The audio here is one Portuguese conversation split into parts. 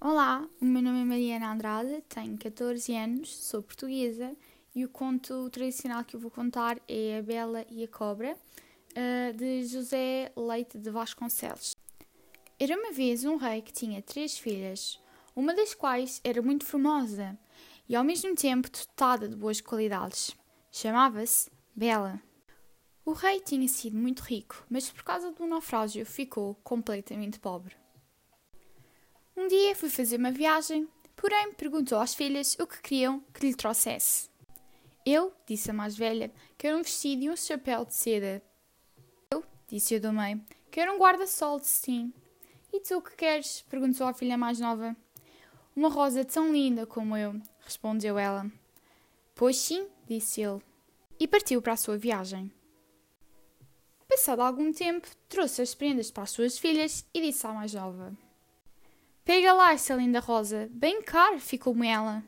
Olá, o meu nome é Mariana Andrade, tenho 14 anos, sou portuguesa e o conto tradicional que eu vou contar é A Bela e a Cobra, eh, de José Leite de Vasconcelos. Era uma vez um rei que tinha três filhas, uma das quais era muito formosa e ao mesmo tempo dotada de boas qualidades. Chamava-se Bela. O rei tinha sido muito rico, mas por causa do naufrágio ficou completamente pobre. Um dia foi fazer uma viagem, porém perguntou às filhas o que queriam que lhe trouxesse. Eu, disse a mais velha, quero um vestido e um chapéu de seda. Eu, disse a do meio, quero um guarda-sol de cetim. E tu o que queres? perguntou a filha mais nova. Uma rosa tão linda como eu, respondeu ela. Pois sim, disse ele. E partiu para a sua viagem. Passado algum tempo, trouxe as prendas para as suas filhas e disse à mais nova: Pega lá essa linda rosa, bem caro ficou-me ela.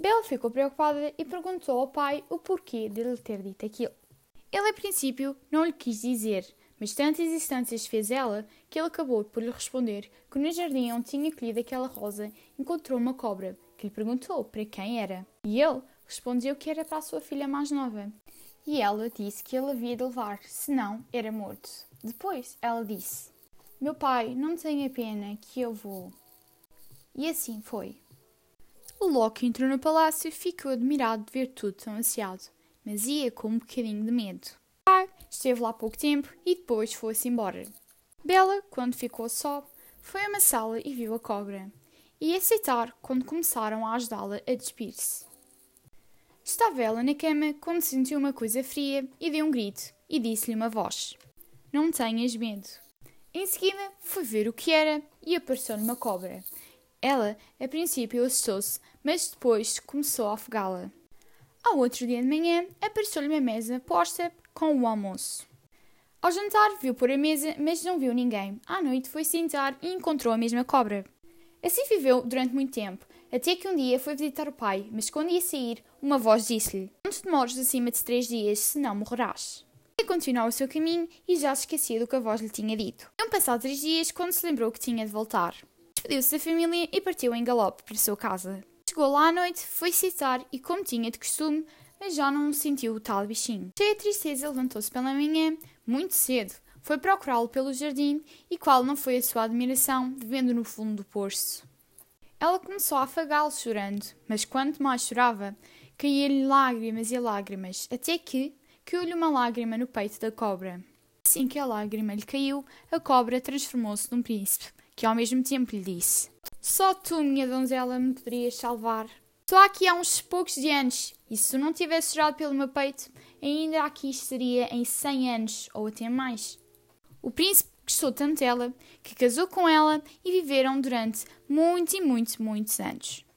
Bela ficou preocupada e perguntou ao pai o porquê de lhe ter dito aquilo. Ele, a princípio, não lhe quis dizer, mas tantas instâncias fez ela que ele acabou por lhe responder que no jardim onde tinha colhido aquela rosa encontrou uma cobra, que lhe perguntou para quem era. E ele respondeu que era para a sua filha mais nova. E ela disse que ele havia de levar, senão era morto. Depois ela disse: meu pai, não tenha pena que eu vou. E assim foi. O Loki entrou no palácio e ficou admirado de ver tudo tão ansiado, mas ia com um bocadinho de medo. Pai esteve lá pouco tempo e depois foi-se embora. Bela, quando ficou só, foi a uma sala e viu a cobra. E aceitar quando começaram a ajudá-la a despir-se. Estava ela na cama quando sentiu uma coisa fria e deu um grito e disse-lhe uma voz: Não tenhas medo. Em seguida, foi ver o que era e apareceu-lhe uma cobra. Ela, a princípio, assustou-se, mas depois começou a afogá-la. Ao outro dia de manhã, apareceu-lhe uma mesa posta com o almoço. Ao jantar, viu por a mesa, mas não viu ninguém. À noite, foi sentar e encontrou a mesma cobra. Assim viveu durante muito tempo, até que um dia foi visitar o pai, mas quando ia sair, uma voz disse-lhe: Não te demores acima de três dias, senão morrerás continuou o seu caminho e já se esquecia do que a voz lhe tinha dito. Tinham passado três dias quando se lembrou que tinha de voltar. Despediu-se da família e partiu em galope para a sua casa. Chegou lá à noite, foi citar e, como tinha de costume, mas já não sentiu o tal bichinho. Cheia de tristeza, levantou-se pela manhã, muito cedo, foi procurá-lo pelo jardim e qual não foi a sua admiração vendo no fundo do poço. Ela começou a afagá-lo chorando, mas quanto mais chorava, caía-lhe lágrimas e lágrimas, até que, caiu-lhe uma lágrima no peito da cobra. Assim que a lágrima lhe caiu, a cobra transformou-se num príncipe, que ao mesmo tempo lhe disse: Só tu, minha donzela, me poderias salvar. Só aqui há uns poucos de anos, e se não tivesse chorado pelo meu peito, ainda aqui estaria em cem anos, ou até mais. O príncipe gostou tanto dela que casou com ela e viveram durante muitos e muitos, muitos anos.